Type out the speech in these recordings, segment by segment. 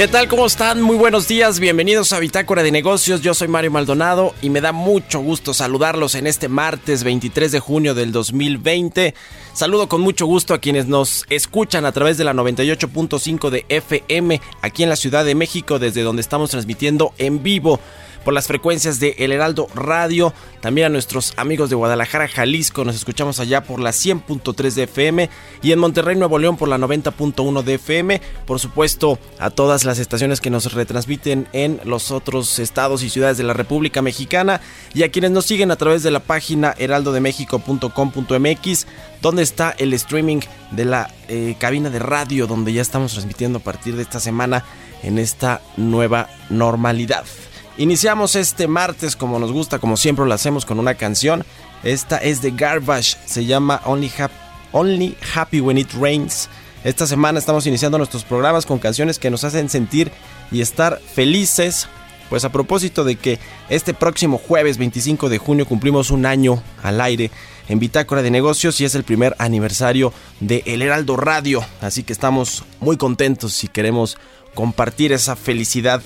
¿Qué tal? ¿Cómo están? Muy buenos días, bienvenidos a Bitácora de Negocios. Yo soy Mario Maldonado y me da mucho gusto saludarlos en este martes 23 de junio del 2020. Saludo con mucho gusto a quienes nos escuchan a través de la 98.5 de FM aquí en la Ciudad de México, desde donde estamos transmitiendo en vivo por las frecuencias de El Heraldo Radio. También a nuestros amigos de Guadalajara, Jalisco, nos escuchamos allá por la 100.3 de FM y en Monterrey, Nuevo León por la 90.1 de FM. Por supuesto, a todas las estaciones que nos retransmiten en los otros estados y ciudades de la República Mexicana y a quienes nos siguen a través de la página heraldodemexico.com.mx donde está el streaming de la eh, cabina de radio donde ya estamos transmitiendo a partir de esta semana en esta nueva normalidad. Iniciamos este martes como nos gusta, como siempre lo hacemos con una canción. Esta es de Garbage, se llama Only, Hap- Only Happy When It Rains. Esta semana estamos iniciando nuestros programas con canciones que nos hacen sentir y estar felices. Pues a propósito de que este próximo jueves 25 de junio cumplimos un año al aire en Bitácora de Negocios y es el primer aniversario de El Heraldo Radio. Así que estamos muy contentos y queremos compartir esa felicidad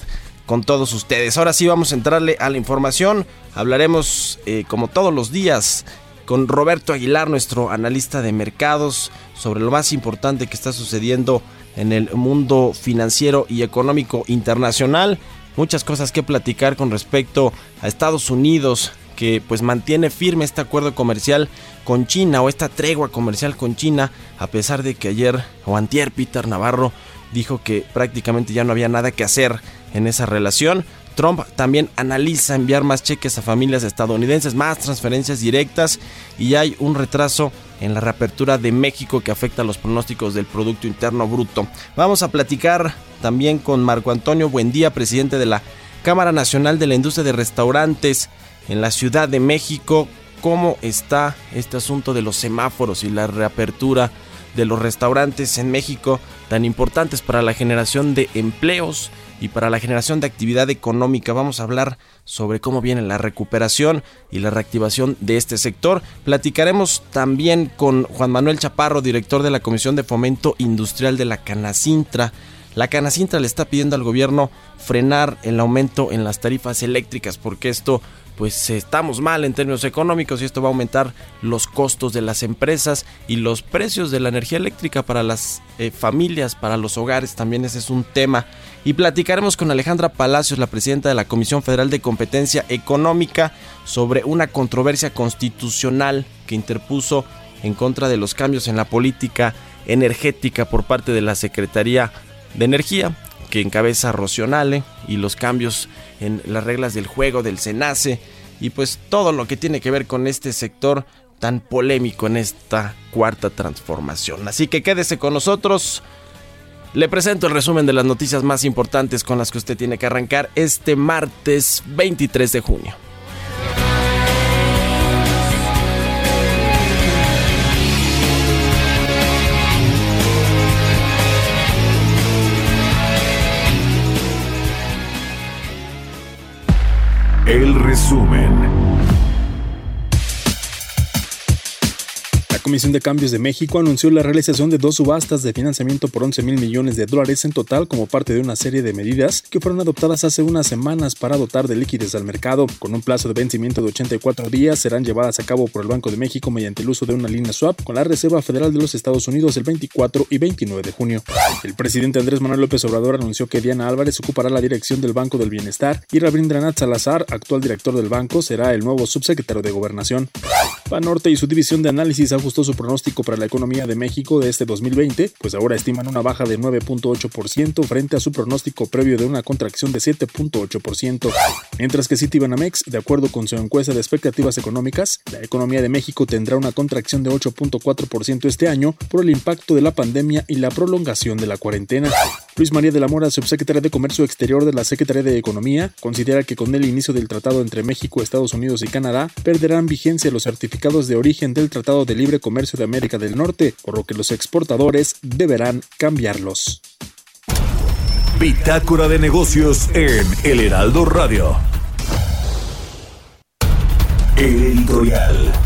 con todos ustedes. Ahora sí vamos a entrarle a la información. Hablaremos eh, como todos los días con Roberto Aguilar, nuestro analista de mercados, sobre lo más importante que está sucediendo en el mundo financiero y económico internacional. Muchas cosas que platicar con respecto a Estados Unidos, que pues mantiene firme este acuerdo comercial con China o esta tregua comercial con China, a pesar de que ayer o antier Peter Navarro dijo que prácticamente ya no había nada que hacer en esa relación. Trump también analiza enviar más cheques a familias estadounidenses, más transferencias directas y hay un retraso en la reapertura de México que afecta a los pronósticos del Producto Interno Bruto. Vamos a platicar también con Marco Antonio Buendía, presidente de la Cámara Nacional de la Industria de Restaurantes en la Ciudad de México, cómo está este asunto de los semáforos y la reapertura de los restaurantes en México tan importantes para la generación de empleos y para la generación de actividad económica. Vamos a hablar sobre cómo viene la recuperación y la reactivación de este sector. Platicaremos también con Juan Manuel Chaparro, director de la Comisión de Fomento Industrial de la Canacintra. La Canacintra le está pidiendo al gobierno frenar el aumento en las tarifas eléctricas porque esto pues estamos mal en términos económicos y esto va a aumentar los costos de las empresas y los precios de la energía eléctrica para las eh, familias, para los hogares, también ese es un tema. Y platicaremos con Alejandra Palacios, la presidenta de la Comisión Federal de Competencia Económica, sobre una controversia constitucional que interpuso en contra de los cambios en la política energética por parte de la Secretaría de Energía que encabeza Rocionale y los cambios en las reglas del juego del SENACE y pues todo lo que tiene que ver con este sector tan polémico en esta cuarta transformación. Así que quédese con nosotros. Le presento el resumen de las noticias más importantes con las que usted tiene que arrancar este martes 23 de junio. El resumen. Comisión de Cambios de México anunció la realización de dos subastas de financiamiento por 11 mil millones de dólares en total como parte de una serie de medidas que fueron adoptadas hace unas semanas para dotar de liquidez al mercado. Con un plazo de vencimiento de 84 días, serán llevadas a cabo por el Banco de México mediante el uso de una línea swap con la Reserva Federal de los Estados Unidos el 24 y 29 de junio. El presidente Andrés Manuel López Obrador anunció que Diana Álvarez ocupará la dirección del Banco del Bienestar y Rabindranath Salazar, actual director del banco, será el nuevo subsecretario de Gobernación. Banorte y su división de análisis ajustó su pronóstico para la economía de México de este 2020, pues ahora estiman una baja de 9.8% frente a su pronóstico previo de una contracción de 7.8%. Mientras que Citibanamex, de acuerdo con su encuesta de expectativas económicas, la economía de México tendrá una contracción de 8.4% este año por el impacto de la pandemia y la prolongación de la cuarentena. Luis María de la Mora, subsecretaria de Comercio Exterior de la Secretaría de Economía, considera que con el inicio del tratado entre México, Estados Unidos y Canadá, perderán vigencia los certificados de origen del Tratado de Libre Comercio de América del Norte, por lo que los exportadores deberán cambiarlos. Bitácora de negocios en El Heraldo Radio. El editorial.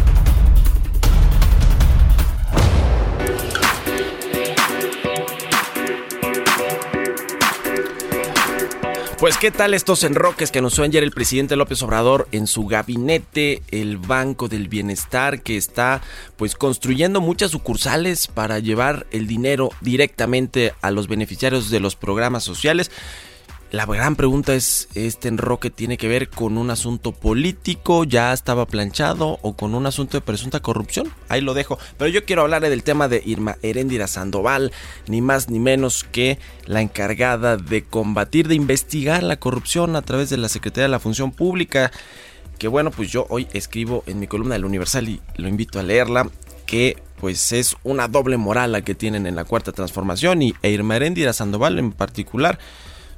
Pues qué tal estos enroques que anunció ayer el presidente López Obrador en su gabinete, el Banco del Bienestar, que está pues construyendo muchas sucursales para llevar el dinero directamente a los beneficiarios de los programas sociales. La gran pregunta es, ¿este enroque tiene que ver con un asunto político? ¿Ya estaba planchado? ¿O con un asunto de presunta corrupción? Ahí lo dejo. Pero yo quiero hablar del tema de Irma Heréndira Sandoval, ni más ni menos que la encargada de combatir, de investigar la corrupción a través de la Secretaría de la Función Pública. Que bueno, pues yo hoy escribo en mi columna del Universal y lo invito a leerla, que pues es una doble moral la que tienen en la Cuarta Transformación y Irma Heréndira Sandoval en particular.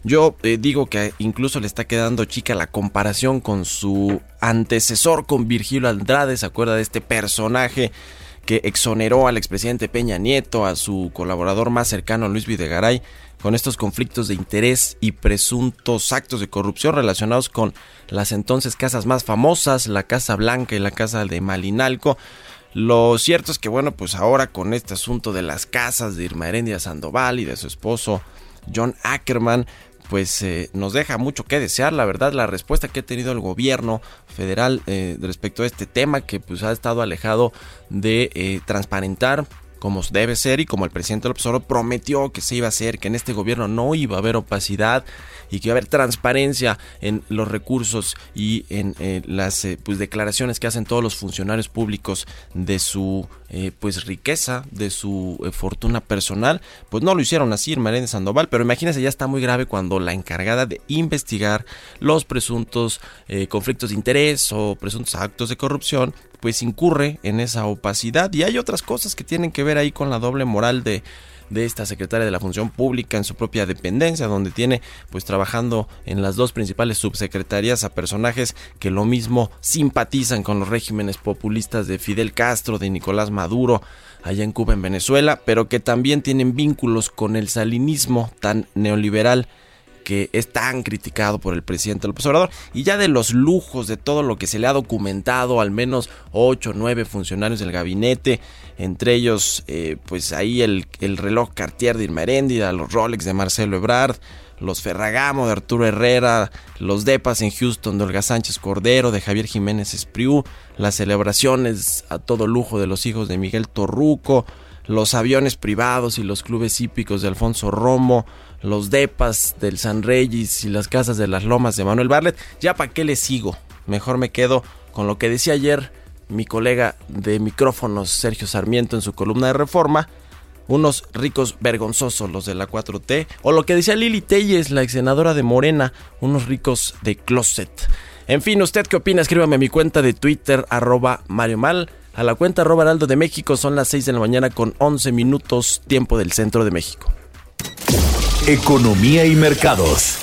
Yo eh, digo que incluso le está quedando chica la comparación con su antecesor, con Virgilio Andrade. ¿Se acuerda de este personaje que exoneró al expresidente Peña Nieto, a su colaborador más cercano, Luis Videgaray, con estos conflictos de interés y presuntos actos de corrupción relacionados con las entonces casas más famosas, la Casa Blanca y la Casa de Malinalco? Lo cierto es que, bueno, pues ahora con este asunto de las casas de Irma Heréndira Sandoval y de su esposo John Ackerman, pues eh, nos deja mucho que desear, la verdad, la respuesta que ha tenido el gobierno federal eh, respecto a este tema que pues ha estado alejado de eh, transparentar como debe ser y como el presidente López Obrador prometió que se iba a hacer, que en este gobierno no iba a haber opacidad y que iba a haber transparencia en los recursos y en eh, las eh, pues declaraciones que hacen todos los funcionarios públicos de su eh, pues riqueza, de su eh, fortuna personal, pues no lo hicieron así Irma Sandoval, pero imagínense ya está muy grave cuando la encargada de investigar los presuntos conflictos de interés o presuntos actos de corrupción pues incurre en esa opacidad. Y hay otras cosas que tienen que ver ahí con la doble moral de de esta secretaria de la Función Pública en su propia dependencia, donde tiene pues trabajando en las dos principales subsecretarías a personajes que lo mismo simpatizan con los regímenes populistas de Fidel Castro, de Nicolás Maduro, allá en Cuba, en Venezuela, pero que también tienen vínculos con el salinismo tan neoliberal que es tan criticado por el presidente López Obrador. Y ya de los lujos de todo lo que se le ha documentado al menos 8 o 9 funcionarios del gabinete entre ellos eh, pues ahí el, el, reloj Cartier de Irma Heréndira, los Rolex de Marcelo Ebrard los Ferragamo de Arturo Herrera, los Depas en Houston de Olga Sánchez Cordero, de Javier Jiménez Espriu, las celebraciones a todo lujo de los hijos de Miguel Torruco, los aviones privados y los clubes hípicos de Alfonso Romo, los depas del San Reyes y las casas de las lomas de Manuel Barlet. Ya para qué le sigo, mejor me quedo con lo que decía ayer mi colega de micrófonos Sergio Sarmiento en su columna de reforma. Unos ricos vergonzosos los de la 4T. O lo que decía Lili Telles, la ex senadora de Morena. Unos ricos de closet. En fin, ¿usted qué opina? Escríbame a mi cuenta de Twitter, arroba Mario Mal. A la cuenta arroba Heraldo de México son las 6 de la mañana con 11 minutos tiempo del centro de México. Economía y mercados.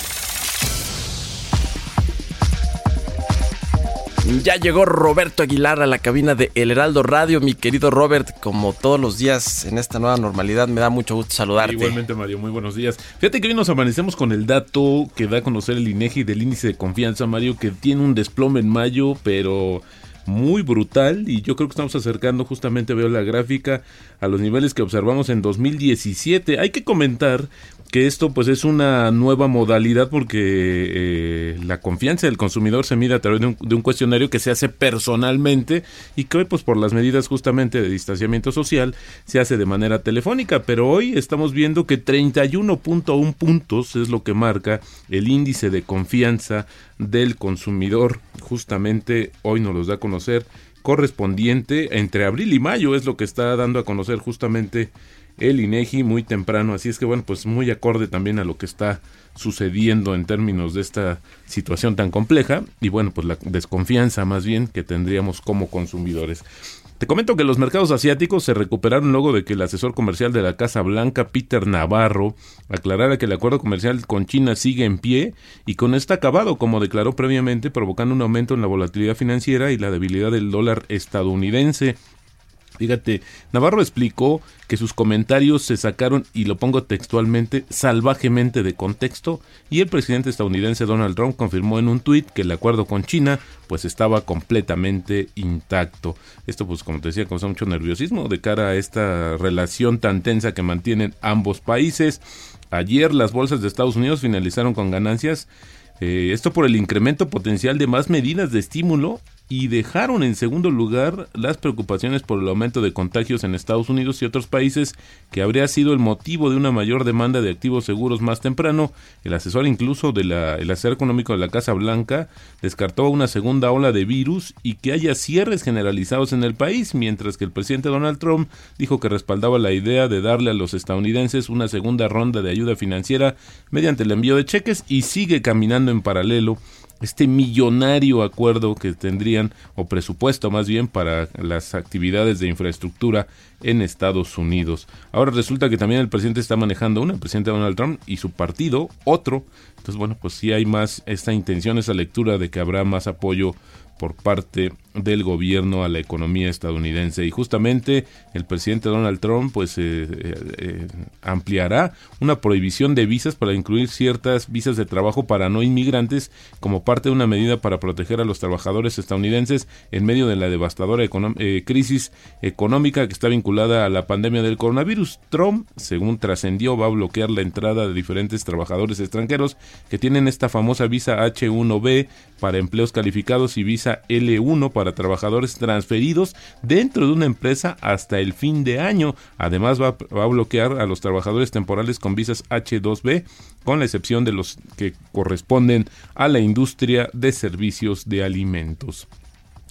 Ya llegó Roberto Aguilar a la cabina de El Heraldo Radio. Mi querido Robert, como todos los días en esta nueva normalidad, me da mucho gusto saludarte. Igualmente, Mario, muy buenos días. Fíjate que hoy nos amanecemos con el dato que da a conocer el INEGI del índice de confianza, Mario, que tiene un desplome en mayo, pero muy brutal y yo creo que estamos acercando justamente veo la gráfica a los niveles que observamos en 2017 hay que comentar que esto pues es una nueva modalidad porque eh, la confianza del consumidor se mide a través de un, de un, cuestionario que se hace personalmente y que hoy pues por las medidas justamente de distanciamiento social se hace de manera telefónica. Pero hoy estamos viendo que 31.1 puntos es lo que marca el índice de confianza del consumidor. Justamente hoy nos los da a conocer correspondiente entre abril y mayo es lo que está dando a conocer justamente el INEGI muy temprano, así es que bueno, pues muy acorde también a lo que está sucediendo en términos de esta situación tan compleja y bueno, pues la desconfianza más bien que tendríamos como consumidores. Te comento que los mercados asiáticos se recuperaron luego de que el asesor comercial de la Casa Blanca, Peter Navarro, aclarara que el acuerdo comercial con China sigue en pie y con está acabado, como declaró previamente, provocando un aumento en la volatilidad financiera y la debilidad del dólar estadounidense. Fíjate, Navarro explicó que sus comentarios se sacaron, y lo pongo textualmente, salvajemente de contexto, y el presidente estadounidense Donald Trump confirmó en un tuit que el acuerdo con China pues estaba completamente intacto. Esto pues como te decía causa mucho nerviosismo de cara a esta relación tan tensa que mantienen ambos países. Ayer las bolsas de Estados Unidos finalizaron con ganancias, eh, esto por el incremento potencial de más medidas de estímulo y dejaron en segundo lugar las preocupaciones por el aumento de contagios en Estados Unidos y otros países que habría sido el motivo de una mayor demanda de activos seguros más temprano. El asesor incluso del el asesor económico de la Casa Blanca descartó una segunda ola de virus y que haya cierres generalizados en el país, mientras que el presidente Donald Trump dijo que respaldaba la idea de darle a los estadounidenses una segunda ronda de ayuda financiera mediante el envío de cheques y sigue caminando en paralelo este millonario acuerdo que tendrían, o presupuesto más bien, para las actividades de infraestructura en Estados Unidos. Ahora resulta que también el presidente está manejando una, el presidente Donald Trump, y su partido otro. Entonces, bueno, pues sí hay más esta intención, esa lectura de que habrá más apoyo por parte del gobierno a la economía estadounidense y justamente el presidente Donald Trump pues eh, eh, ampliará una prohibición de visas para incluir ciertas visas de trabajo para no inmigrantes como parte de una medida para proteger a los trabajadores estadounidenses en medio de la devastadora econo eh, crisis económica que está vinculada a la pandemia del coronavirus. Trump, según trascendió, va a bloquear la entrada de diferentes trabajadores extranjeros que tienen esta famosa visa H1B para empleos calificados y visa L1 para trabajadores transferidos dentro de una empresa hasta el fin de año. Además va, a bloquear a los trabajadores temporales con visas H2B, con la excepción de los que corresponden a la industria de servicios de alimentos.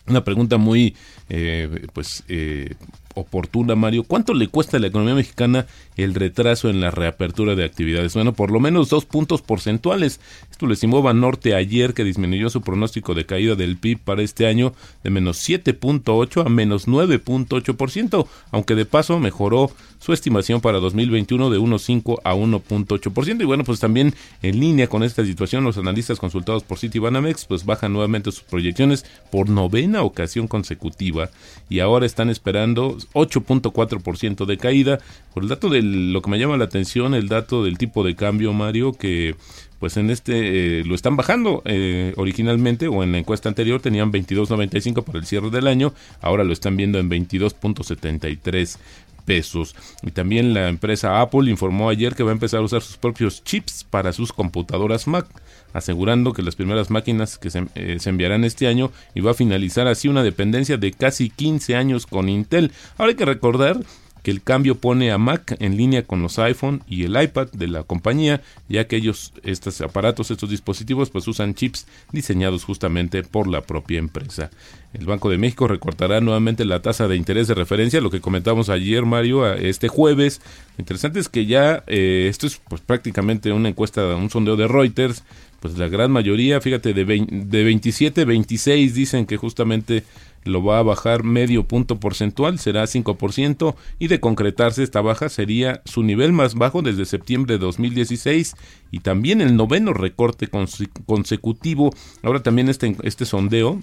Una pregunta muy, eh, pues, eh, oportuna, Mario. ¿Cuánto le cuesta a la economía mexicana el retraso en la reapertura de actividades? Bueno, por lo menos dos puntos porcentuales. Esto lo estimó Banorte ayer, que disminuyó su pronóstico de caída del PIB para este año de menos 7.8 a menos 9.8%, aunque de paso mejoró su estimación para 2021 de 1.5 a 1.8%. Y bueno, pues también en línea con esta situación, los analistas consultados por Citibanamex pues bajan nuevamente sus proyecciones por novena ocasión consecutiva y ahora están esperando 8.4% de caída. Por el dato lo que me llama la atención, el dato del tipo de cambio, Mario, que pues en este eh, lo están bajando eh, originalmente o en la encuesta anterior tenían 22.95 para el cierre del año, ahora lo están viendo en 22.73 pesos. Y también la empresa Apple informó ayer que va a empezar a usar sus propios chips para sus computadoras Mac, asegurando que las primeras máquinas que se, eh, se, enviarán este año y va a finalizar así una dependencia de casi 15 años con Intel. Ahora hay que recordar que el cambio pone a Mac en línea con los iPhone y el iPad de la compañía, ya que ellos, estos aparatos, estos dispositivos, pues usan chips diseñados justamente por la propia empresa. El Banco de México recortará nuevamente la tasa de interés de referencia, lo que comentamos ayer, Mario, este jueves. Lo interesante es que ya eh, esto es pues prácticamente una encuesta, un sondeo de Reuters, pues la gran mayoría, fíjate, de, vein- de 27, 26 dicen que justamente lo va a bajar medio punto porcentual, será 5%, y de concretarse esta baja sería su nivel más bajo desde septiembre de 2016 y también el noveno recorte conse- consecutivo. Ahora también este, este sondeo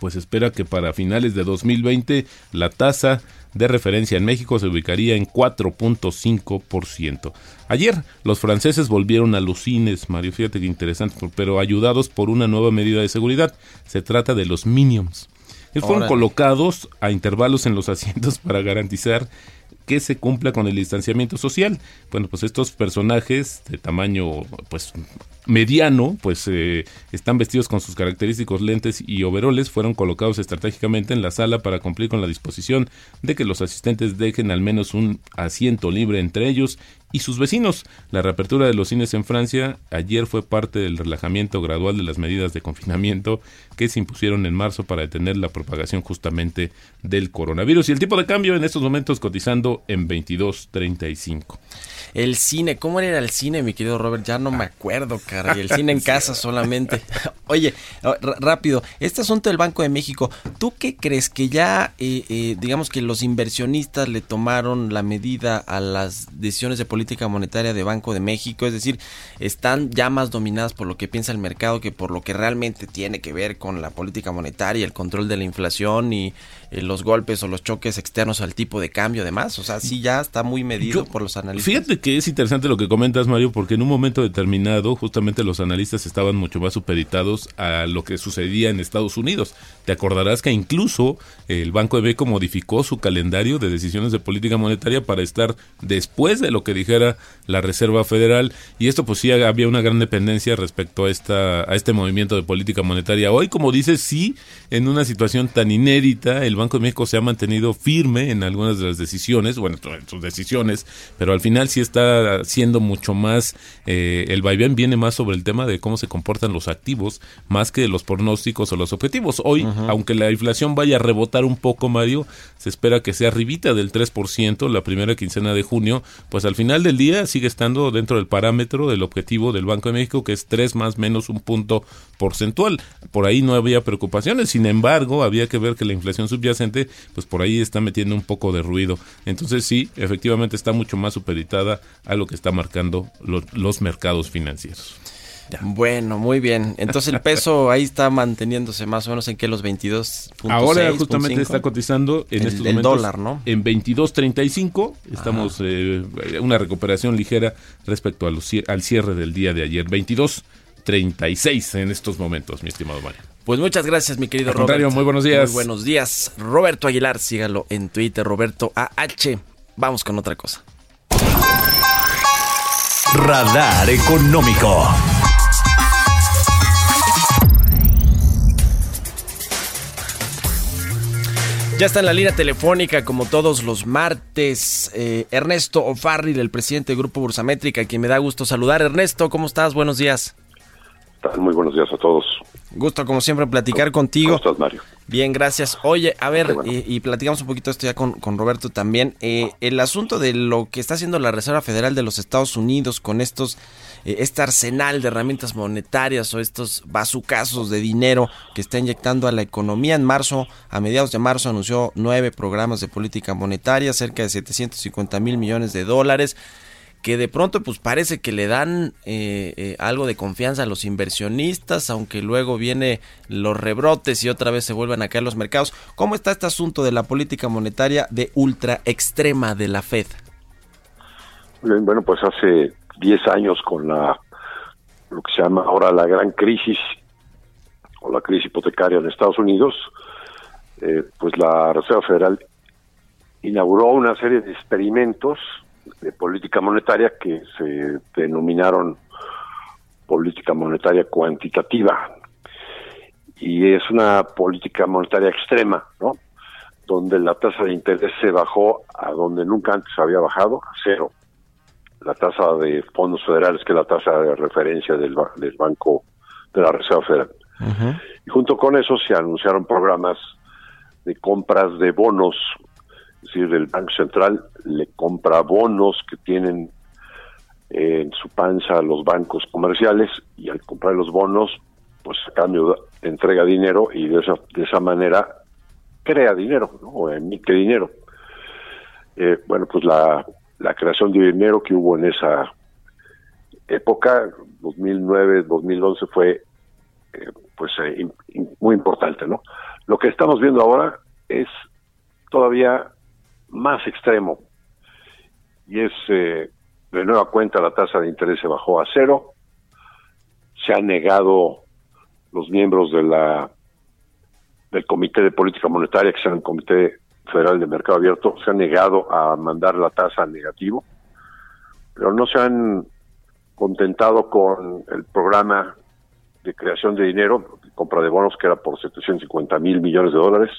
pues espera que para finales de 2020 la tasa de referencia en México se ubicaría en 4.5%. Ayer los franceses volvieron a los cines, Mario, fíjate que interesante, pero ayudados por una nueva medida de seguridad. Se trata de los Minions. Ellos fueron colocados a intervalos en los asientos para garantizar que se cumpla con el distanciamiento social. Bueno, pues estos personajes de tamaño pues mediano, pues eh, están vestidos con sus característicos lentes y overoles, fueron colocados estratégicamente en la sala para cumplir con la disposición de que los asistentes dejen al menos un asiento libre entre ellos y sus vecinos. La reapertura de los cines en Francia ayer fue parte del relajamiento gradual de las medidas de confinamiento que se impusieron en marzo para detener la propagación justamente del coronavirus. Y el tipo de cambio en estos momentos cotizando en 22.35. El cine, ¿cómo era el cine, mi querido Robert? Ya no me acuerdo, caray. El cine en casa solamente. Oye, rápido, este asunto del Banco de México, ¿tú qué crees que ya, eh, eh, digamos que los inversionistas le tomaron la medida a las decisiones de política monetaria de Banco de México? Es decir, están ya más dominadas por lo que piensa el mercado que por lo que realmente tiene que ver con la política monetaria, el control de la inflación y eh, los golpes o los choques externos al tipo de cambio, además. O sea, sí ya está muy medido Yo- por los analistas. Fíjate que es interesante lo que comentas, Mario, porque en un momento determinado, justamente los analistas estaban mucho más supeditados a lo que sucedía en Estados Unidos. Te acordarás que incluso el Banco de México modificó su calendario de decisiones de política monetaria para estar después de lo que dijera la Reserva Federal, y esto pues sí había una gran dependencia respecto a esta a este movimiento de política monetaria. Hoy, como dices, sí, en una situación tan inédita, el Banco de México se ha mantenido firme en algunas de las decisiones, bueno, en sus decisiones, pero al final sí está siendo mucho más, eh, el vaivén viene más sobre el tema de cómo se comportan los activos, más que los pronósticos o los objetivos. Hoy, aunque la inflación vaya a rebotar un poco, Mario, se espera que sea arribita del 3% la primera quincena de junio, pues al final del día sigue estando dentro del parámetro del objetivo del Banco de México, que es 3 más menos un punto porcentual. Por ahí no había preocupaciones, sin embargo, había que ver que la inflación subyacente, pues por ahí está metiendo un poco de ruido. Entonces sí, efectivamente está mucho más supeditada a lo que está marcando lo- los mercados financieros. Bueno, muy bien. Entonces el peso ahí está manteniéndose más o menos en que los 22. Ahora justamente está cotizando en El- estos el dólar, ¿no? en 22.35. Estamos eh, una recuperación ligera respecto a los cier- al cierre del día de ayer. 22.36 en estos momentos, mi estimado Mario. Pues muchas gracias, mi querido Al Roberto. muy buenos días. Muy buenos días. Roberto Aguilar, sígalo en Twitter, Roberto AH. Vamos con otra cosa. Radar Económico. Ya está en la línea telefónica, como todos los martes, eh, Ernesto O'Farrill, el presidente del Grupo Bursamétrica, a quien me da gusto saludar. Ernesto, ¿cómo estás? Buenos días. Tal? Muy buenos días a todos. Gusto, como siempre, platicar contigo. ¿Cómo estás, Mario? Bien, gracias. Oye, a ver, bueno. eh, y platicamos un poquito esto ya con, con Roberto también. Eh, el asunto de lo que está haciendo la Reserva Federal de los Estados Unidos con estos, eh, este arsenal de herramientas monetarias o estos bazucazos de dinero que está inyectando a la economía. En marzo, a mediados de marzo, anunció nueve programas de política monetaria, cerca de 750 mil millones de dólares que de pronto pues parece que le dan eh, eh, algo de confianza a los inversionistas, aunque luego viene los rebrotes y otra vez se vuelvan a caer los mercados. ¿Cómo está este asunto de la política monetaria de ultra extrema de la Fed? Bueno, pues hace 10 años con la lo que se llama ahora la gran crisis o la crisis hipotecaria en Estados Unidos, eh, pues la Reserva Federal inauguró una serie de experimentos de política monetaria que se denominaron política monetaria cuantitativa y es una política monetaria extrema, ¿no? Donde la tasa de interés se bajó a donde nunca antes había bajado, a cero. La tasa de fondos federales, que es la tasa de referencia del, ba- del Banco de la Reserva Federal. Y junto con eso se anunciaron programas de compras de bonos, es decir, el Banco Central le compra bonos que tienen eh, en su panza los bancos comerciales y al comprar los bonos, pues a cambio entrega dinero y de esa, de esa manera crea dinero, o emite dinero. Eh, bueno, pues la, la creación de dinero que hubo en esa época, 2009, 2011, fue eh, pues eh, im- im- muy importante, ¿no? Lo que estamos viendo ahora es todavía más extremo. Y es eh, de nueva cuenta la tasa de interés se bajó a cero, se han negado los miembros del Comité de Política Monetaria, que es el Comité Federal de Mercado Abierto, se han negado a mandar la tasa a negativo, pero no se han contentado con el programa de creación de dinero, compra de bonos que era por 750 mil millones de dólares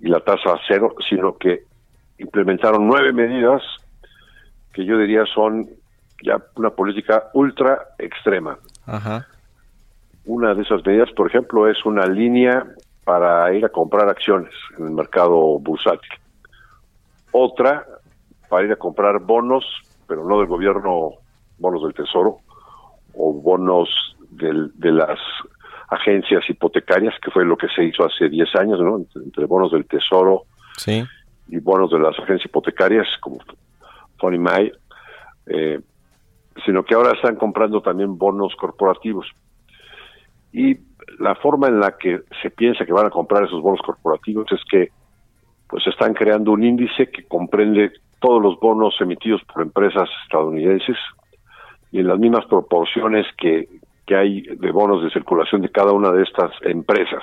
y la tasa a cero, sino que implementaron nueve medidas que yo diría son ya una política ultra extrema. Ajá. Una de esas medidas, por ejemplo, es una línea para ir a comprar acciones en el mercado bursátil. Otra para ir a comprar bonos, pero no del gobierno, bonos del Tesoro o bonos del- de las agencias hipotecarias, que fue lo que se hizo hace 10 años, ¿no? Entre, bonos del Tesoro Sí. y bonos de las agencias hipotecarias como Fannie Mae, eh, sino que ahora están comprando también bonos corporativos. Y la forma en la que se piensa que van a comprar esos bonos corporativos es que pues están creando un índice que comprende todos los bonos emitidos por empresas estadounidenses y en las mismas proporciones que, que hay de bonos de circulación de cada una de estas empresas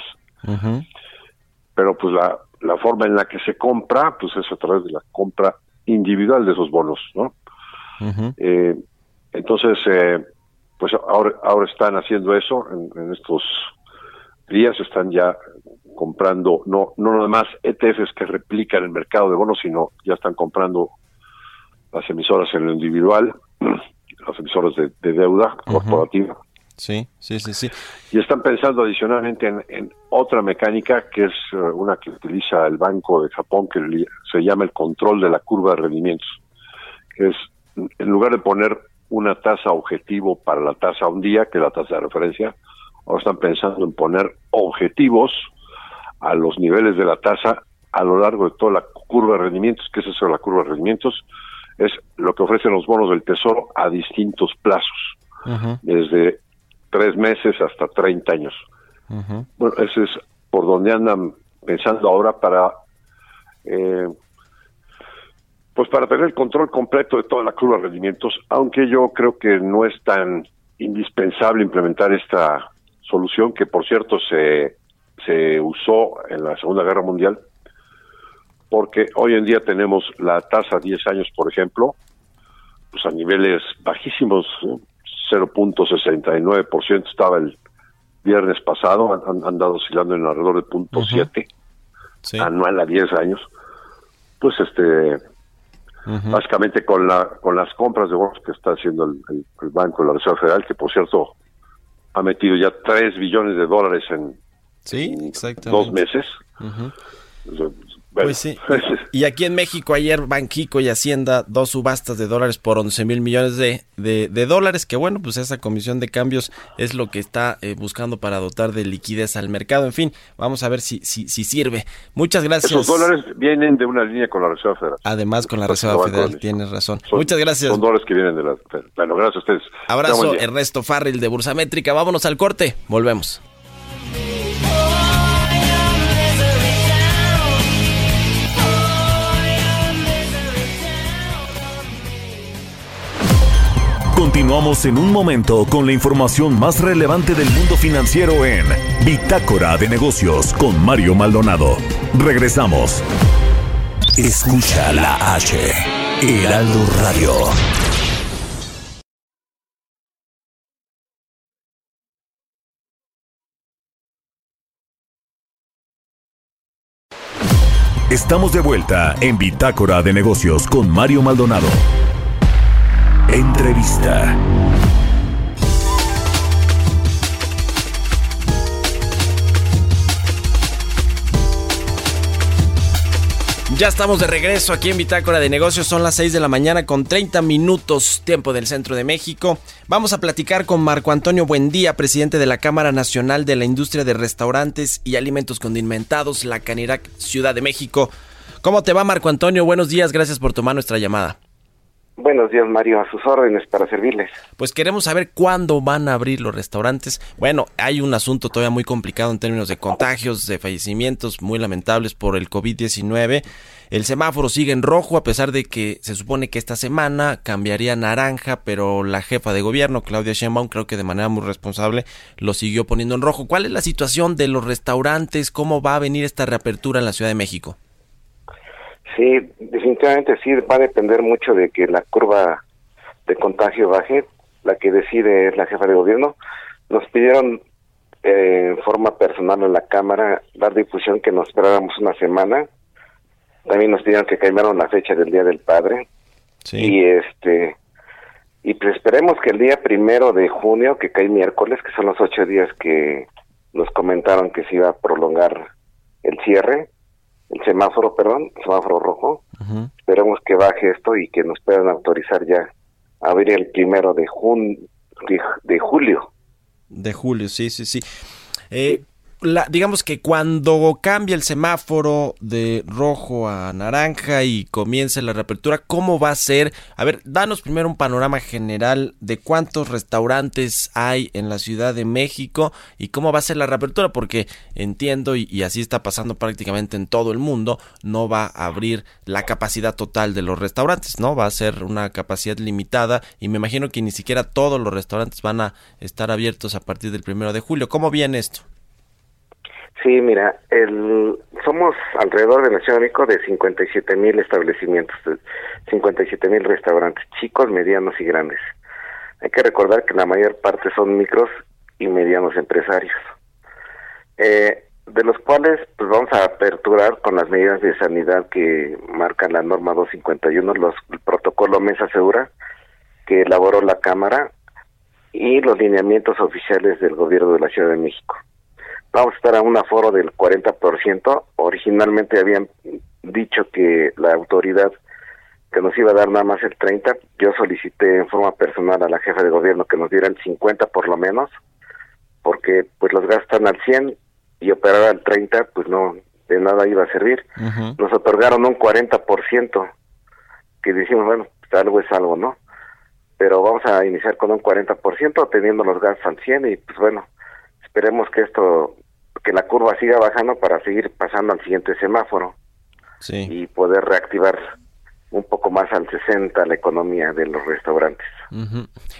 pero pues la, la forma en la que se compra pues es a través de la compra individual de esos bonos, ¿no? Eh, entonces, eh, pues ahora, ahora están haciendo eso en, en estos días, están ya comprando, no, no nada más ETFs que replican el mercado de bonos, sino ya están comprando las emisoras en lo individual, las emisoras de, de deuda corporativa. Sí, sí, sí, sí. Y están pensando adicionalmente en, en otra mecánica que es eh, una que utiliza el Banco de Japón que se llama el control de la curva de rendimientos. Que es, en lugar de poner una tasa objetivo para la tasa a un día, que es la tasa de referencia, ahora están pensando en poner objetivos a los niveles de la tasa a lo largo de toda la curva de rendimientos. ¿Qué es eso de la curva de rendimientos? Es lo que ofrecen los bonos del Tesoro a distintos plazos desde tres meses hasta 30 años. Bueno, ese es por donde andan pensando ahora para, eh, pues para tener el control completo de toda la curva de rendimientos, aunque yo creo que no es tan indispensable implementar esta solución, que por cierto se, se usó en la Segunda Guerra Mundial, porque hoy en día tenemos la tasa a 10 años, por ejemplo, pues a niveles bajísimos, ¿no? 0.69% estaba el viernes pasado, han, andado oscilando en alrededor de punto Ujú. siete Sí. anual a 10 años. Pues este, básicamente con la con las compras de bonos que está haciendo el, el- el Banco de la Reserva Federal, que por cierto ha metido ya 3 billones de dólares en Sí, en dos meses. Ujú. Bueno, pues, sí. Y aquí en México ayer Banquico y Hacienda, dos subastas de dólares por 11 mil millones de, de, de dólares, que bueno, pues esa comisión de cambios es lo que está eh, buscando para dotar de liquidez al mercado. En fin, vamos a ver si, si, si sirve. Muchas gracias. Esos dólares vienen de una línea con la Reserva Federal. Además con la Reserva Federal, tienes razón. Son- Muchas gracias. Son dólares que vienen de la Bueno, gracias a ustedes. Abrazo. Ernesto Farril de Bursamétrica. Vámonos al corte. Volvemos. Continuamos en un momento con la información más relevante del mundo financiero en Bitácora de Negocios con Mario Maldonado. Regresamos. Escucha la H. Heraldo Radio. Estamos de vuelta en Bitácora de Negocios con Mario Maldonado. Entrevista. Ya estamos de regreso aquí en Bitácora de Negocios. Son las 6 de la mañana con 30 minutos tiempo del centro de México. Vamos a platicar con Marco Antonio Buendía, presidente de la Cámara Nacional de la Industria de Restaurantes y Alimentos Condimentados, la Canirac Ciudad de México. ¿Cómo te va Marco Antonio? Buenos días, gracias por tomar nuestra llamada. Buenos días, Mario, a sus órdenes para servirles. Pues queremos saber cuándo van a abrir los restaurantes. Bueno, hay un asunto todavía muy complicado en términos de contagios, de fallecimientos muy lamentables por el COVID-19. El semáforo sigue en rojo a pesar de que se supone que esta semana cambiaría a naranja, pero la jefa de gobierno, Claudia Sheinbaum, creo que de manera muy responsable, lo siguió poniendo en rojo. ¿Cuál es la situación de los restaurantes? ¿Cómo va a venir esta reapertura en la Ciudad de México? Sí, definitivamente sí, va a depender mucho de que la curva de contagio baje. La que decide es la jefa de gobierno. Nos pidieron eh, en forma personal en la Cámara dar difusión que nos esperáramos una semana. También nos pidieron que cambiaron la fecha del Día del Padre. Y este y pues esperemos que el día primero de junio, que cae miércoles, que son los ocho días que nos comentaron que se iba a prolongar el cierre, el semáforo, perdón, semáforo rojo. Esperemos que baje esto y que nos puedan autorizar ya a abrir el primero de, jun de, de julio. De julio, sí, sí, sí. Eh, la, digamos que cuando cambia el semáforo de rojo a naranja y comience la reapertura, ¿cómo va a ser? A ver, danos primero un panorama general de cuántos restaurantes hay en la Ciudad de México y cómo va a ser la reapertura, porque entiendo, y, y así está pasando prácticamente en todo el mundo, no va a abrir la capacidad total de los restaurantes, ¿no? Va a ser una capacidad limitada y me imagino que ni siquiera todos los restaurantes van a estar abiertos a partir del primero de julio. ¿Cómo viene esto? Sí, mira, el, somos alrededor de la Ciudad de México de 57 mil establecimientos, 57 mil restaurantes, chicos, medianos y grandes. Hay que recordar que la mayor parte son micros y medianos empresarios, eh, de los cuales pues vamos a aperturar con las medidas de sanidad que marca la norma 251, los, el protocolo Mesa Segura que elaboró la Cámara y los lineamientos oficiales del gobierno de la Ciudad de México vamos a estar a un aforo del 40%. Originalmente habían dicho que la autoridad que nos iba a dar nada más el 30, yo solicité en forma personal a la jefa de gobierno que nos diera el 50 por lo menos, porque pues los gastan al 100 y operar al 30 pues no de nada iba a servir. Nos otorgaron un 40%, que dijimos, bueno, pues algo es algo, ¿no? Pero vamos a iniciar con un 40% teniendo los gastos al 100 y pues bueno, esperemos que esto que la curva siga bajando para seguir pasando al siguiente semáforo Sí. y poder reactivar un poco más al 60 la economía de los restaurantes.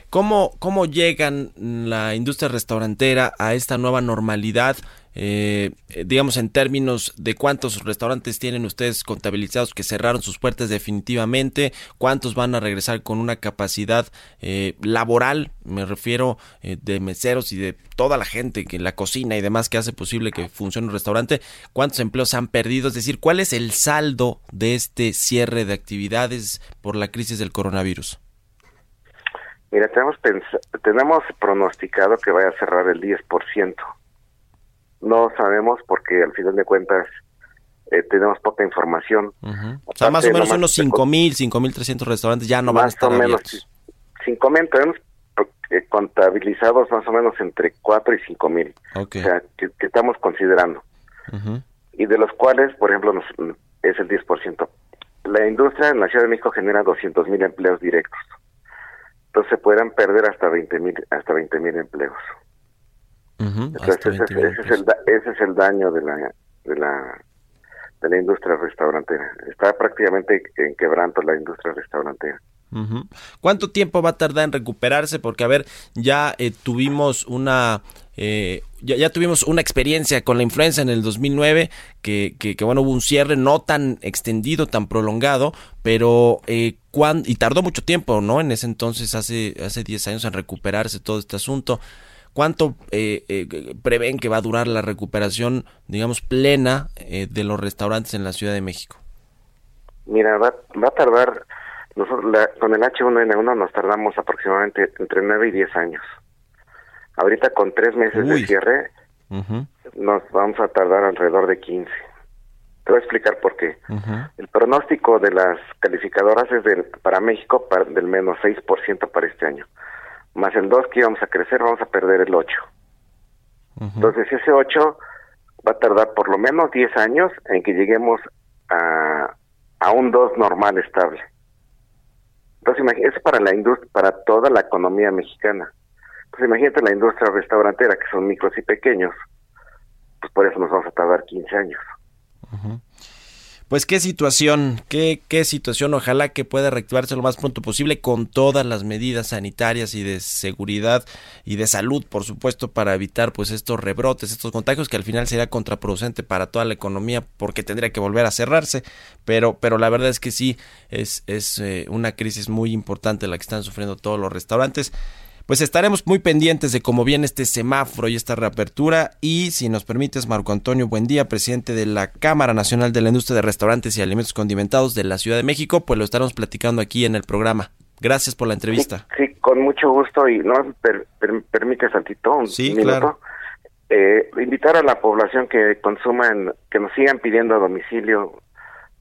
¿Cómo, ¿Cómo llegan la industria restaurantera a esta nueva normalidad? Eh, eh, digamos en términos de cuántos restaurantes tienen ustedes contabilizados que cerraron sus puertas definitivamente, cuántos van a regresar con una capacidad eh, laboral, me refiero eh, de meseros y de toda la gente que la cocina y demás que hace posible que funcione un restaurante, cuántos empleos han perdido, es decir, cuál es el saldo de este cierre de actividades por la crisis del coronavirus. Mira, tenemos, tenemos pronosticado que vaya a cerrar el 10%. No sabemos porque al final de cuentas eh, tenemos poca información. O sea, más o menos unos te con- 5.000, 5.300 restaurantes ya no van a más estar o menos abiertos. cinco mil tenemos eh, contabilizados más o menos entre 4 y 5 mil. Ok. O sea, que, que estamos considerando. Y de los cuales, por ejemplo, nos- es el 10%. La industria en la Ciudad de México genera 200 mil empleos directos. Entonces se pueden perder hasta 20 mil hasta 20 mil Entonces ese, 20 es- mil ese es el ese es el daño de la de la de la industria restaurantera. Está prácticamente en quebranto la industria restaurantera. ¿Cuánto tiempo va a tardar en recuperarse? Porque, a ver, ya eh, tuvimos una... eh, ya, ya tuvimos una experiencia con la influenza en el 2009, que, que, que, bueno, hubo un cierre no tan extendido, tan prolongado, pero eh, cuán- y tardó mucho tiempo, ¿no? En ese entonces, hace, hace 10 años, en recuperarse todo este asunto. ¿Cuánto eh, eh, prevén que va a durar la recuperación, digamos, plena eh, de los restaurantes en la Ciudad de México? Mira, va, va a tardar, nosotros la- con el H1N1 nos tardamos aproximadamente entre 9 y 10 años. Ahorita con tres meses Uy. de cierre nos vamos a tardar alrededor de 15. Te voy a explicar por qué. El pronóstico de las calificadoras es del, para México para- del menos 6% para este año. Más el 2 que íbamos a crecer, vamos a perder el 8. Entonces ese 8 va a tardar por lo menos 10 años en que lleguemos a, a un 2 normal estable. Entonces imagi- es para la industria, para toda la economía mexicana. Pues imagínate la industria restaurantera, que son micros y pequeños, pues por eso nos vamos a tardar 15 años. Pues qué situación, qué, qué situación, ojalá que pueda reactivarse lo más pronto posible con todas las medidas sanitarias y de seguridad y de salud, por supuesto, para evitar pues estos rebrotes, estos contagios que al final sería contraproducente para toda la economía porque tendría que volver a cerrarse, pero, pero la verdad es que sí, es, es eh, una crisis muy importante la que están sufriendo todos los restaurantes. Pues estaremos muy pendientes de cómo viene este semáforo y esta reapertura. Y si nos permites, Marco Antonio, buen día, presidente de la Cámara Nacional de la Industria de Restaurantes y Alimentos Condimentados de la Ciudad de México, pues lo estaremos platicando aquí en el programa. Gracias por la entrevista. Sí, con mucho gusto y no per, per- permite tantito un Sí, minuto. claro. Eh, invitar a la población que consuman, que nos sigan pidiendo a domicilio,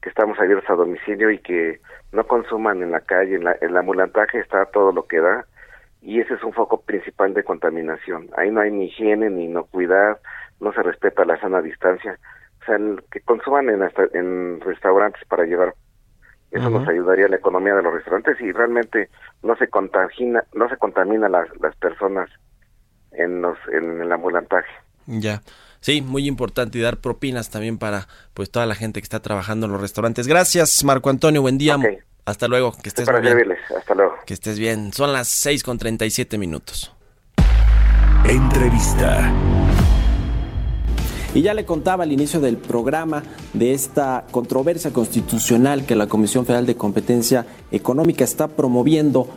que estamos abiertos a domicilio y que no consuman en la calle, en la, el ambulantaje está todo lo que da y ese es un foco principal de contaminación. Ahí no hay ni higiene ni inocuidad, no se respeta la sana distancia. O sea, el que consuman en, hasta- en restaurantes para llevar eso nos ayudaría a la economía de los restaurantes y realmente no se contamina, no se contamina las, las personas en los en el ambulantaje. Ya. Sí, muy importante y dar propinas también para pues toda la gente que está trabajando en los restaurantes. Gracias, Marco Antonio, buen día. Ok. Hasta luego, que estés para muy bien. servirles. Hasta luego. Que estés bien. Son las 6 con 37 minutos. Entrevista. Y ya le contaba al inicio del programa de esta controversia constitucional que la Comisión Federal de Competencia Económica está promoviendo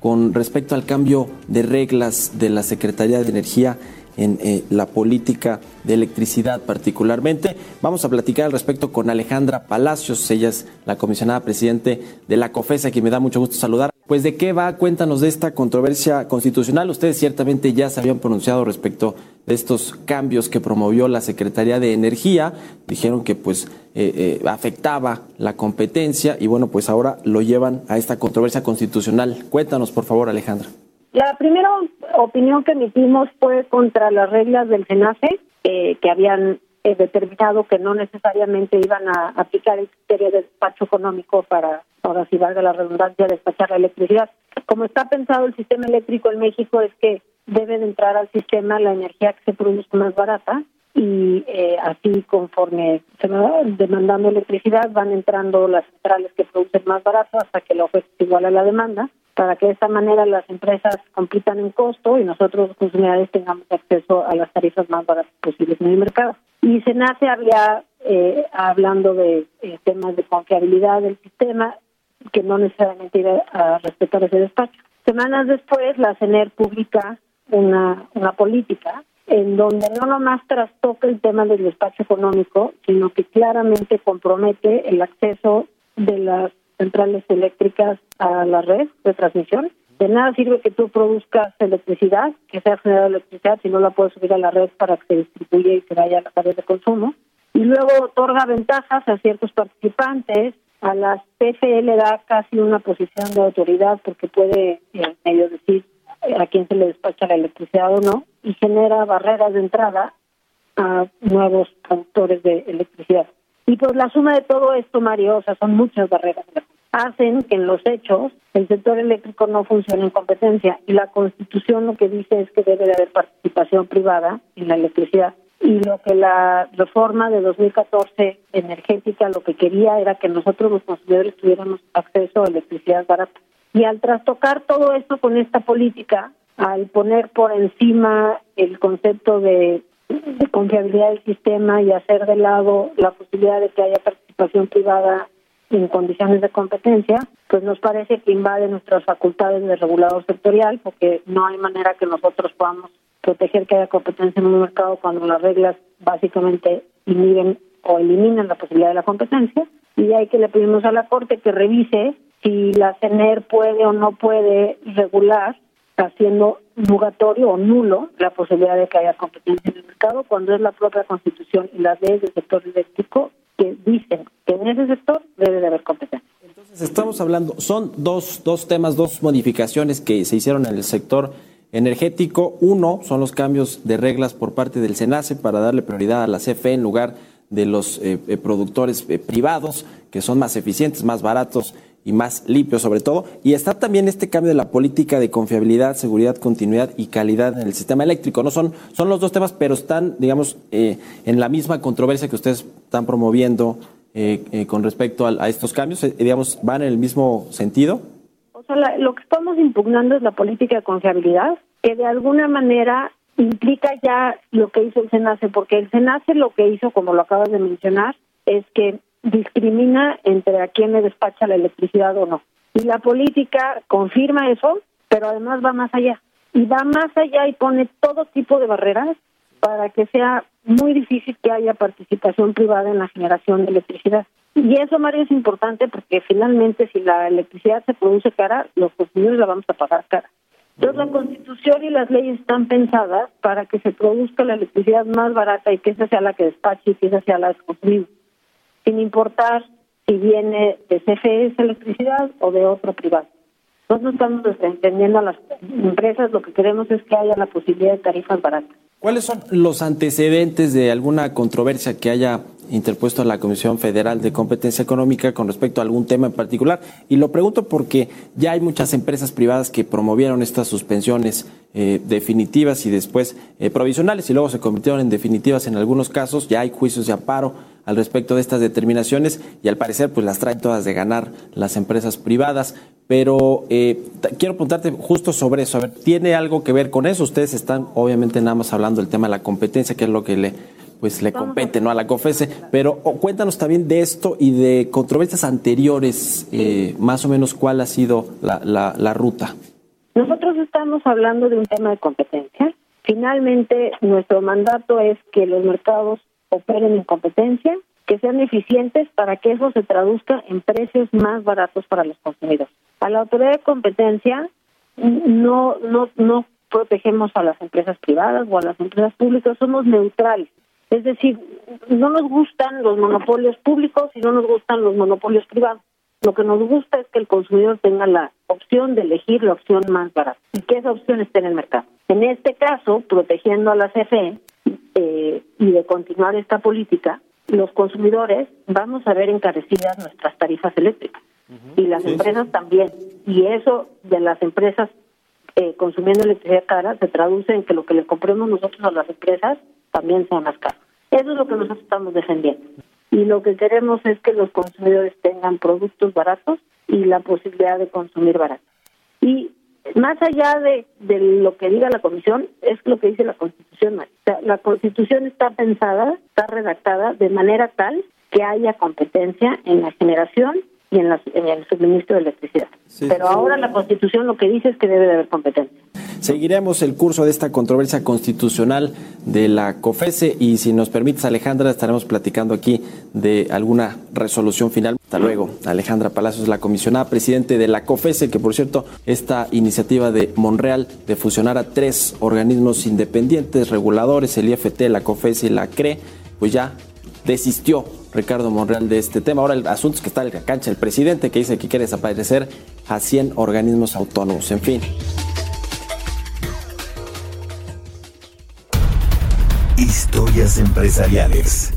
con respecto al cambio de reglas de la Secretaría de Energía en eh, la política de electricidad particularmente. Vamos a platicar al respecto con Alejandra Palacios, ella es la comisionada presidente de la COFESA, que me da mucho gusto saludar. Pues de qué va, cuéntanos de esta controversia constitucional. Ustedes ciertamente ya se habían pronunciado respecto de estos cambios que promovió la Secretaría de Energía. Dijeron que pues eh, eh, afectaba la competencia y bueno, pues ahora lo llevan a esta controversia constitucional. Cuéntanos, por favor, Alejandra. La primera opinión que emitimos fue contra las reglas del SENACE, eh, que habían eh, determinado que no necesariamente iban a aplicar el criterio de despacho económico para, ahora si valga la redundancia, despachar la electricidad. Como está pensado el sistema eléctrico en México es que debe de entrar al sistema la energía que se produce más barata y eh, así conforme se va demandando electricidad van entrando las centrales que producen más barato hasta que la oferta es igual a la demanda para que de esta manera las empresas compitan en costo y nosotros los consumidores tengamos acceso a las tarifas más baratas posibles en el mercado. Y Senace había, eh, hablando de eh, temas de confiabilidad del sistema, que no necesariamente iba a respetar ese despacho. Semanas después, la CENER publica una, una política en donde no nomás trastoca el tema del despacho económico, sino que claramente compromete el acceso de las centrales eléctricas a la red de transmisión. De nada sirve que tú produzcas electricidad, que sea generada electricidad, si no la puedes subir a la red para que se distribuya y se vaya a la red de consumo. Y luego otorga ventajas a ciertos participantes. A las PFL da casi una posición de autoridad porque puede eh, medio decir eh, a quién se le despacha la electricidad o no y genera barreras de entrada a nuevos productores de electricidad. Y pues la suma de todo esto, Mario, o sea, son muchas barreras, hacen que en los hechos el sector eléctrico no funcione en competencia y la Constitución lo que dice es que debe de haber participación privada en la electricidad. Y lo que la reforma de 2014 energética lo que quería era que nosotros los consumidores tuviéramos acceso a electricidad barata. Y al trastocar todo esto con esta política, al poner por encima el concepto de, de confiabilidad del sistema y hacer de lado la posibilidad de que haya participación privada en condiciones de competencia, pues nos parece que invade nuestras facultades de regulador sectorial, porque no hay manera que nosotros podamos proteger que haya competencia en un mercado cuando las reglas básicamente inhiben o eliminan la posibilidad de la competencia. Y hay que le pedimos a la Corte que revise si la CENER puede o no puede regular haciendo nugatorio o nulo la posibilidad de que haya competencia en el mercado cuando es la propia Constitución y las leyes del sector eléctrico que dicen que en ese sector debe de haber competencia. Entonces estamos hablando, son dos, dos temas, dos modificaciones que se hicieron en el sector energético. Uno son los cambios de reglas por parte del SENACE para darle prioridad a la CFE en lugar de los eh, eh, productores eh, privados, que son más eficientes, más baratos y más limpios sobre todo. Y está también este cambio de la política de confiabilidad, seguridad, continuidad y calidad en el sistema eléctrico. No son, son los dos temas, pero están, digamos, eh, en la misma controversia que ustedes están promoviendo eh, eh, con respecto a, a estos cambios. Eh, digamos, van en el mismo sentido. O sea, la- lo que estamos impugnando es la política de confiabilidad, que de alguna manera implica ya lo que hizo el SENACE, porque el SENACE lo que hizo, como lo acabas de mencionar, es que discrimina entre a quién le despacha la electricidad o no. Y la política confirma eso, pero además va más allá. Y va más allá y pone todo tipo de barreras para que sea muy difícil que haya participación privada en la generación de electricidad. Y eso, Mario, es importante porque finalmente si la electricidad se produce cara, los consumidores la vamos a pagar cara. Entonces la Constitución y las leyes están pensadas para que se produzca la electricidad más barata y que esa sea la que despache y que esa sea la consumida, sin importar si viene de CFE electricidad o de otro privado. Nosotros estamos entendiendo a las empresas, lo que queremos es que haya la posibilidad de tarifas baratas. ¿Cuáles son los antecedentes de alguna controversia que haya interpuesto la Comisión Federal de Competencia Económica con respecto a algún tema en particular? Y lo pregunto porque ya hay muchas empresas privadas que promovieron estas suspensiones eh, definitivas y después eh, provisionales y luego se convirtieron en definitivas en algunos casos. Ya hay juicios de amparo al respecto de estas determinaciones y al parecer pues las traen todas de ganar las empresas privadas. Pero eh, quiero preguntarte justo sobre eso. A ver, ¿tiene algo que ver con eso? Ustedes están obviamente nada más hablando del tema de la competencia, que es lo que le pues le compete no a la COFESE, pero oh, cuéntanos también de esto y de controversias anteriores, eh, más o menos cuál ha sido la, la, la ruta. Nosotros estamos hablando de un tema de competencia. Finalmente, nuestro mandato es que los mercados operen en competencia, que sean eficientes para que eso se traduzca en precios más baratos para los consumidores. A la autoridad de competencia no no no protegemos a las empresas privadas o a las empresas públicas, somos neutrales. Es decir, no nos gustan los monopolios públicos y no nos gustan los monopolios privados. Lo que nos gusta es que el consumidor tenga la opción de elegir la opción más barata y que esa opción esté en el mercado. En este caso, protegiendo a la CFE eh, y de continuar esta política, los consumidores vamos a ver encarecidas nuestras tarifas eléctricas y las empresas también. Y eso de las empresas eh, consumiendo electricidad cara se traduce en que lo que le compremos nosotros a las empresas también sea más caro. Eso es lo que nosotros estamos defendiendo. Y lo que queremos es que los consumidores tengan productos baratos y la posibilidad de consumir barato. Y más allá de, de lo que diga la comisión, es lo que dice la Constitución. La Constitución está pensada, está redactada de manera tal que haya competencia en la generación y en, la- en el suministro de electricidad. Sí, Pero ahora la Constitución lo que dice es que debe de haber competencia. Seguiremos el curso de esta controversia constitucional de la COFESE y si nos permites Alejandra estaremos platicando aquí de alguna resolución final. Hasta luego. Alejandra Palacios, la comisionada presidente de la COFESE, que por cierto esta iniciativa de Monreal de fusionar a tres organismos independientes reguladores, el IFT, la COFESE y la CRE, pues ya desistió Ricardo Monreal de este tema. Ahora el asunto es que está en la cancha el presidente que dice que quiere desaparecer a 100 organismos autónomos. En fin. Historias empresariales.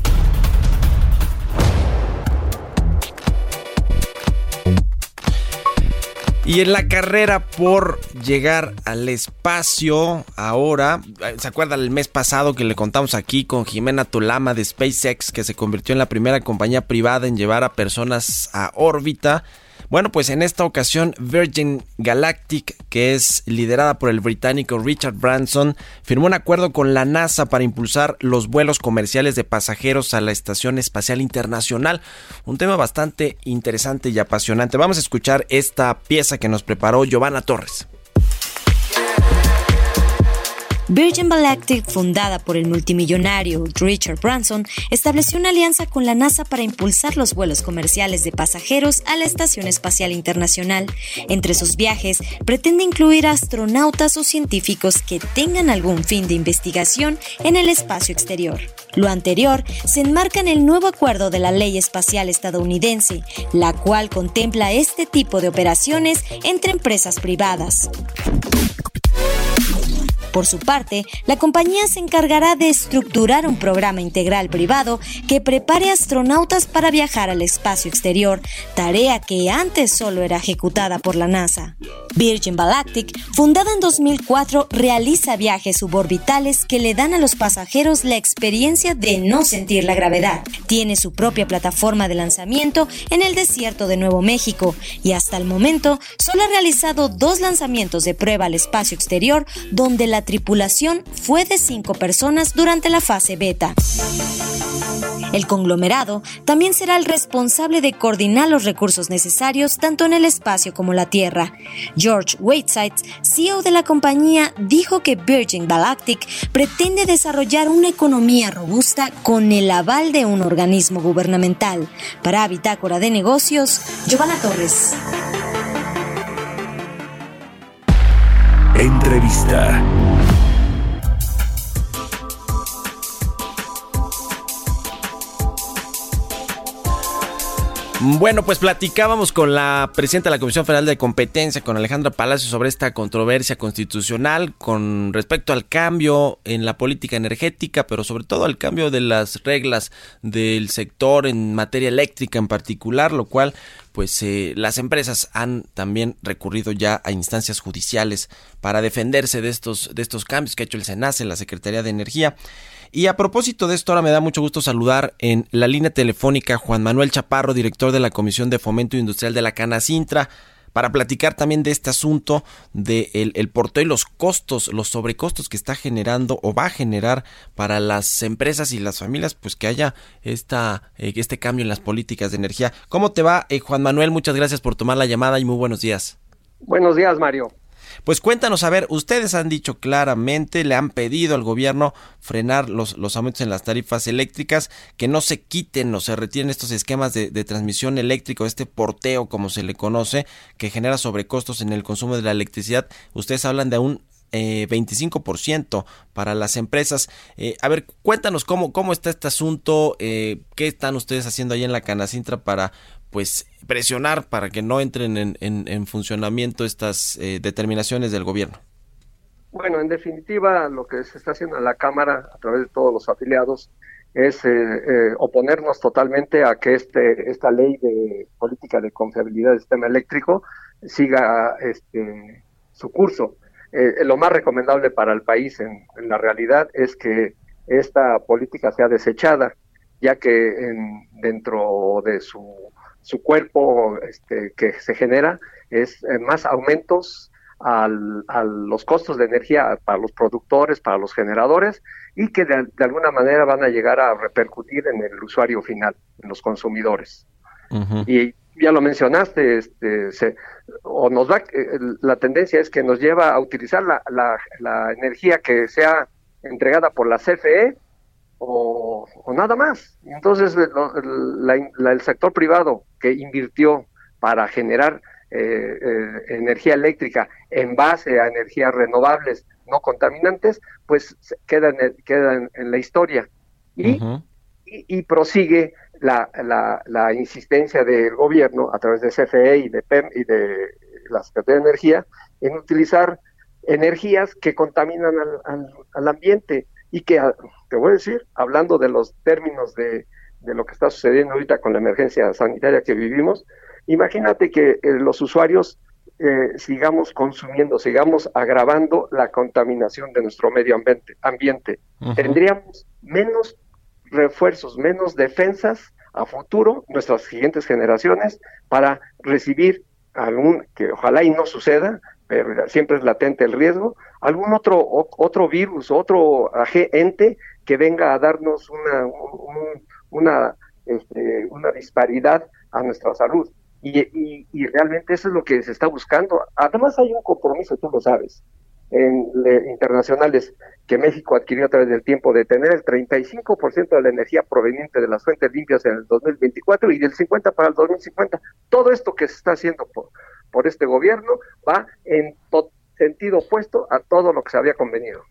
Y en la carrera por llegar al espacio, ahora, ¿se acuerdan el mes pasado que le contamos aquí con Jimena Tolama de SpaceX, que se convirtió en la primera compañía privada en llevar a personas a órbita? Bueno, pues en esta ocasión Virgin Galactic, que es liderada por el británico Richard Branson, firmó un acuerdo con la NASA para impulsar los vuelos comerciales de pasajeros a la Estación Espacial Internacional. Un tema bastante interesante y apasionante. Vamos a escuchar esta pieza que nos preparó Giovanna Torres. Virgin Galactic, fundada por el multimillonario Richard Branson, estableció una alianza con la NASA para impulsar los vuelos comerciales de pasajeros a la Estación Espacial Internacional. Entre sus viajes, pretende incluir astronautas o científicos que tengan algún fin de investigación en el espacio exterior. Lo anterior se enmarca en el nuevo acuerdo de la Ley Espacial estadounidense, la cual contempla este tipo de operaciones entre empresas privadas. Por su parte, la compañía se encargará de estructurar un programa integral privado que prepare astronautas para viajar al espacio exterior, tarea que antes solo era ejecutada por la NASA. Virgin Galactic, fundada en 2004, realiza viajes suborbitales que le dan a los pasajeros la experiencia de no sentir la gravedad. Tiene su propia plataforma de lanzamiento en el desierto de Nuevo México y hasta el momento solo ha realizado dos lanzamientos de prueba al espacio exterior donde la tripulación fue de cinco personas durante la fase beta. El conglomerado también será el responsable de coordinar los recursos necesarios tanto en el espacio como la Tierra. George Whiteside, CEO de la compañía, dijo que Virgin Galactic pretende desarrollar una economía robusta con el aval de un organismo gubernamental. Para Bitácora de Negocios, Giovanna Torres. Bueno, pues platicábamos con la presidenta de la Comisión Federal de Competencia, con Alejandra Palacio, sobre esta controversia constitucional con respecto al cambio en la política energética, pero sobre todo al cambio de las reglas del sector en materia eléctrica en particular, lo cual pues eh, las empresas han también recurrido ya a instancias judiciales para defenderse de estos de estos cambios que ha hecho el SENACE, la Secretaría de Energía. Y a propósito de esto, ahora me da mucho gusto saludar en la línea telefónica Juan Manuel Chaparro, director de la Comisión de Fomento Industrial de la Canacintra, para platicar también de este asunto de el, porteo y los costos, los sobrecostos que está generando o va a generar para las empresas y las familias, pues que haya esta, eh, este cambio en las políticas de energía. ¿Cómo te va, eh, Juan Manuel? Muchas gracias por tomar la llamada y muy buenos días. Buenos días, Mario. Pues cuéntanos, a ver, ustedes han dicho claramente, le han pedido al gobierno frenar los, los aumentos en las tarifas eléctricas, que no se quiten o se retiren estos esquemas de, de transmisión eléctrica, este porteo como se le conoce, que genera sobrecostos en el consumo de la electricidad. Ustedes hablan de un eh, 25% para las empresas. Eh, a ver, cuéntanos cómo, cómo está este asunto, eh, qué están ustedes haciendo ahí en la Canacintra para pues presionar para que no entren en, en, en funcionamiento estas eh, determinaciones del gobierno. Bueno, en definitiva, lo que se está haciendo en la Cámara, a través de todos los afiliados, es eh, eh, oponernos totalmente a que este esta ley de política de confiabilidad del sistema eléctrico siga este su curso. Eh, lo más recomendable para el país en, en, la realidad es que esta política sea desechada, ya que en, dentro de su, su cuerpo este, que se genera es eh, más aumentos al, a los costos de energía para los productores, para los generadores y que de, de, alguna manera van a llegar a repercutir en el usuario final, en los consumidores. Uh -huh. Y ya lo mencionaste, este, se, o nos va, eh, la tendencia es que nos lleva a utilizar la, la, la energía que sea entregada por la CFE o, o nada más. Entonces, la, el sector privado que invirtió para generar eh, eh, energía eléctrica en base a energías renovables no contaminantes, pues queda en, queda en, la historia. Y, uh -huh. y, y, prosigue la, la, la, insistencia del gobierno a través de CFE y de PEM y de la Secretaría de Energía en utilizar energías que contaminan al, al, al ambiente y que, te voy a decir, hablando de los términos de, de lo que está sucediendo ahorita con la emergencia sanitaria que vivimos, imagínate que eh, los usuarios eh, sigamos consumiendo, sigamos agravando la contaminación de nuestro medio ambiente. ambiente. Uh -huh. Tendríamos menos refuerzos, menos defensas a futuro, nuestras siguientes generaciones, para recibir algún, que ojalá y no suceda, pero siempre es latente el riesgo, algún otro, otro virus, otro ente que venga a darnos una, un, una, este, una disparidad a nuestra salud. Y, y, realmente eso es lo que se está buscando. Además hay un compromiso, tú lo sabes, en, le- internacionales que México adquirió a través del tiempo de tener el 35% de la energía proveniente de las fuentes limpias en el 2024 y del 50 para el 2050. Todo esto que se está haciendo por, por este gobierno va en to- sentido opuesto a todo lo que se había convenido.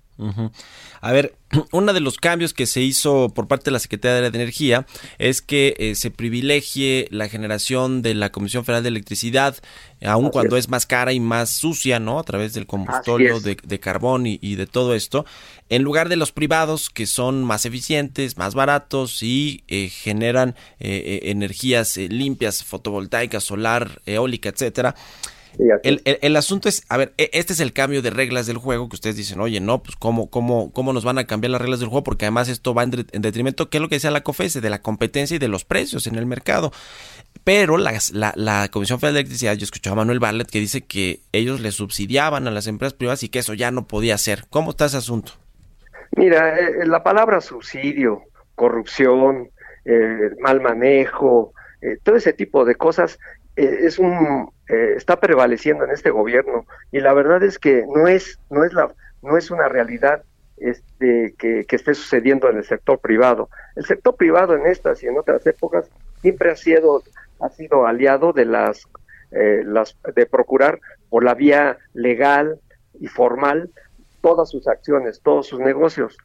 A ver, uno de los cambios que se hizo por parte de la Secretaría de Energía es que eh, se privilegie la generación de la Comisión Federal de Electricidad, aun Así cuando es. es. más cara y más sucia, ¿no? A través del combustóleo es. de, de carbón y, y de todo esto, en lugar de los privados que son más eficientes, más baratos y eh, generan eh, eh, energías eh, limpias, fotovoltaica, solar, eólica, etcétera. El, el- el asunto es, a ver, e- este es el cambio de reglas del juego que ustedes dicen, oye, no, pues cómo, cómo, cómo nos van a cambiar las reglas del juego, porque además esto va en, de- en detrimento, ¿qué es lo que decía la COFESE? De la competencia y de los precios en el mercado. Pero la, la Comisión Federal de Electricidad, yo escuchaba a Manuel Barlet que dice que ellos le subsidiaban a las empresas privadas y que eso ya no podía ser. ¿Cómo está ese asunto? Mira, eh, la palabra subsidio, corrupción, eh, mal manejo, eh, todo ese tipo de cosas eh, es un eh, está prevaleciendo en este gobierno y la verdad es que no es no es la no es una realidad este que, esté sucediendo en el sector privado. El sector privado en estas y en otras épocas siempre ha sido ha sido aliado de las eh, las de procurar por la vía legal y formal todas sus acciones, todos sus negocios.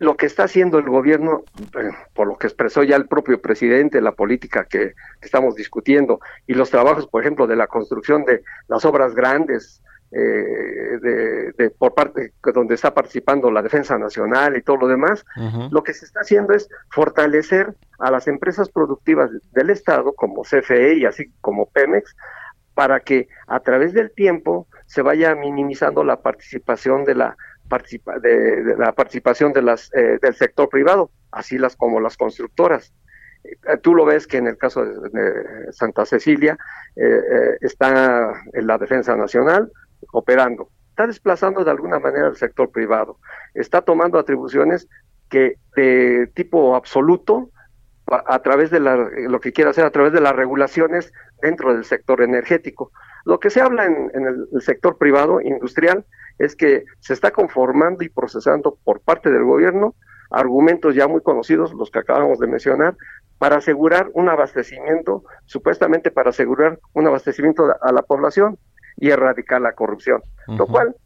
Lo que está haciendo el gobierno, eh, por lo que expresó ya el propio presidente, la política que, que estamos discutiendo y los trabajos, por ejemplo, de la construcción de las obras grandes, eh, de, de- por parte donde está participando la Defensa Nacional y todo lo demás, lo que se está haciendo es fortalecer a las empresas productivas del Estado, como CFE y así como Pemex, para que a través del tiempo se vaya minimizando la participación de la participa- de, la participación de las eh, del sector privado, así las como las constructoras. Eh, Tú lo ves que en el caso de, Santa Cecilia eh, eh, está en la Defensa Nacional operando, está desplazando de alguna manera al sector privado, está tomando atribuciones que de tipo absoluto a, través de la, lo que quiere hacer a través de las regulaciones dentro del sector energético. Lo que se habla en, en el sector privado industrial es que se está conformando y procesando por parte del gobierno argumentos ya muy conocidos, los que acabamos de mencionar, para asegurar un abastecimiento, supuestamente para asegurar un abastecimiento a la población y erradicar la corrupción, lo cual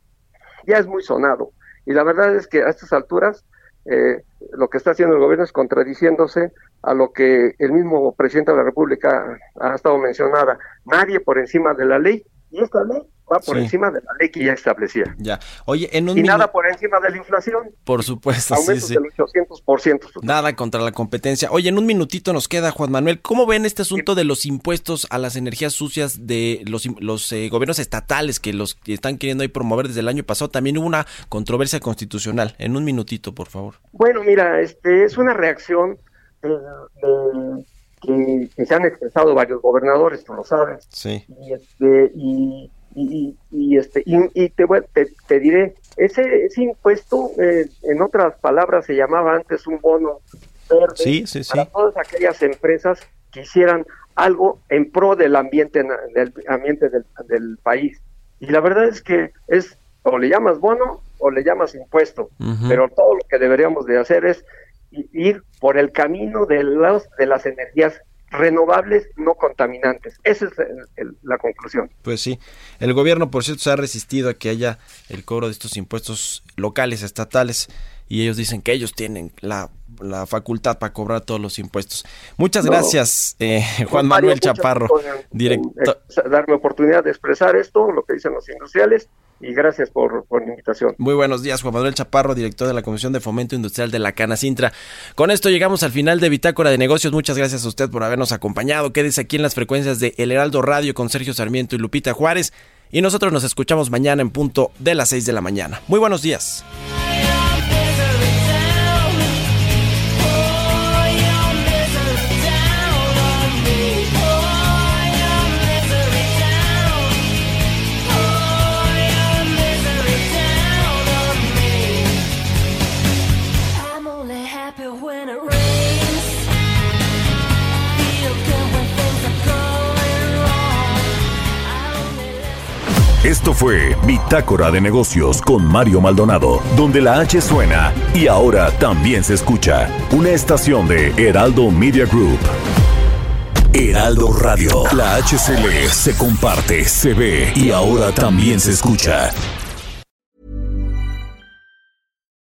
ya es muy sonado. Y la verdad es que a estas alturas eh, lo que está haciendo el gobierno es contradiciéndose a lo que el mismo presidente de la República ha estado mencionada. Nadie por encima de la ley y esta ley va por Sí. encima de la ley que ya establecía. Ya. Oye, en un Y nada por encima de la inflación. por supuesto, sí, Aumentos sí. del 800%. Nada contra la competencia. Oye, en un minutito nos queda, Juan Manuel. ¿Cómo ven este asunto de los impuestos a las energías sucias de los, los eh, gobiernos estatales que los que están queriendo ahí promover desde el año pasado? También hubo una controversia constitucional. En un minutito, por favor. Bueno, mira, este es una reacción de- de- que, que se han expresado varios gobernadores, tú lo sabes. Sí. y este y, y, y, este y, y te, te, te diré ese ese impuesto eh, en otras palabras se llamaba antes un bono verde Sí, sí, sí. para todas aquellas empresas que hicieran algo en pro del ambiente del ambiente del, del país. Y la verdad es que es o le llamas bono o le llamas impuesto. Pero todo lo que deberíamos de hacer es ir por el camino de los de las energías renovables no contaminantes. Esa es el- la conclusión. Pues sí. El gobierno, por cierto, se ha resistido a que haya el cobro de estos impuestos locales, estatales, y ellos dicen que ellos tienen la, la facultad para cobrar todos los impuestos. Muchas No. gracias, eh, Juan Mario, Manuel Chaparro, director. darme oportunidad de expresar esto, lo que dicen los industriales, y gracias por, por la invitación. Muy buenos días, Juan Manuel Chaparro, director de la Comisión de Fomento Industrial de la Cana Sintra. Con esto llegamos al final de Bitácora de Negocios. Muchas gracias a usted por habernos acompañado. Quédese aquí en las frecuencias de El Heraldo Radio con Sergio Sarmiento y Lupita Juárez. Y nosotros nos escuchamos mañana en punto de las 6 de la mañana. Muy buenos días. Esto fue Bitácora de Negocios con Mario Maldonado, donde la H suena y ahora también se escucha. Una estación de Heraldo Media Group. Heraldo Radio. La HCL se comparte, se ve y ahora también se escucha.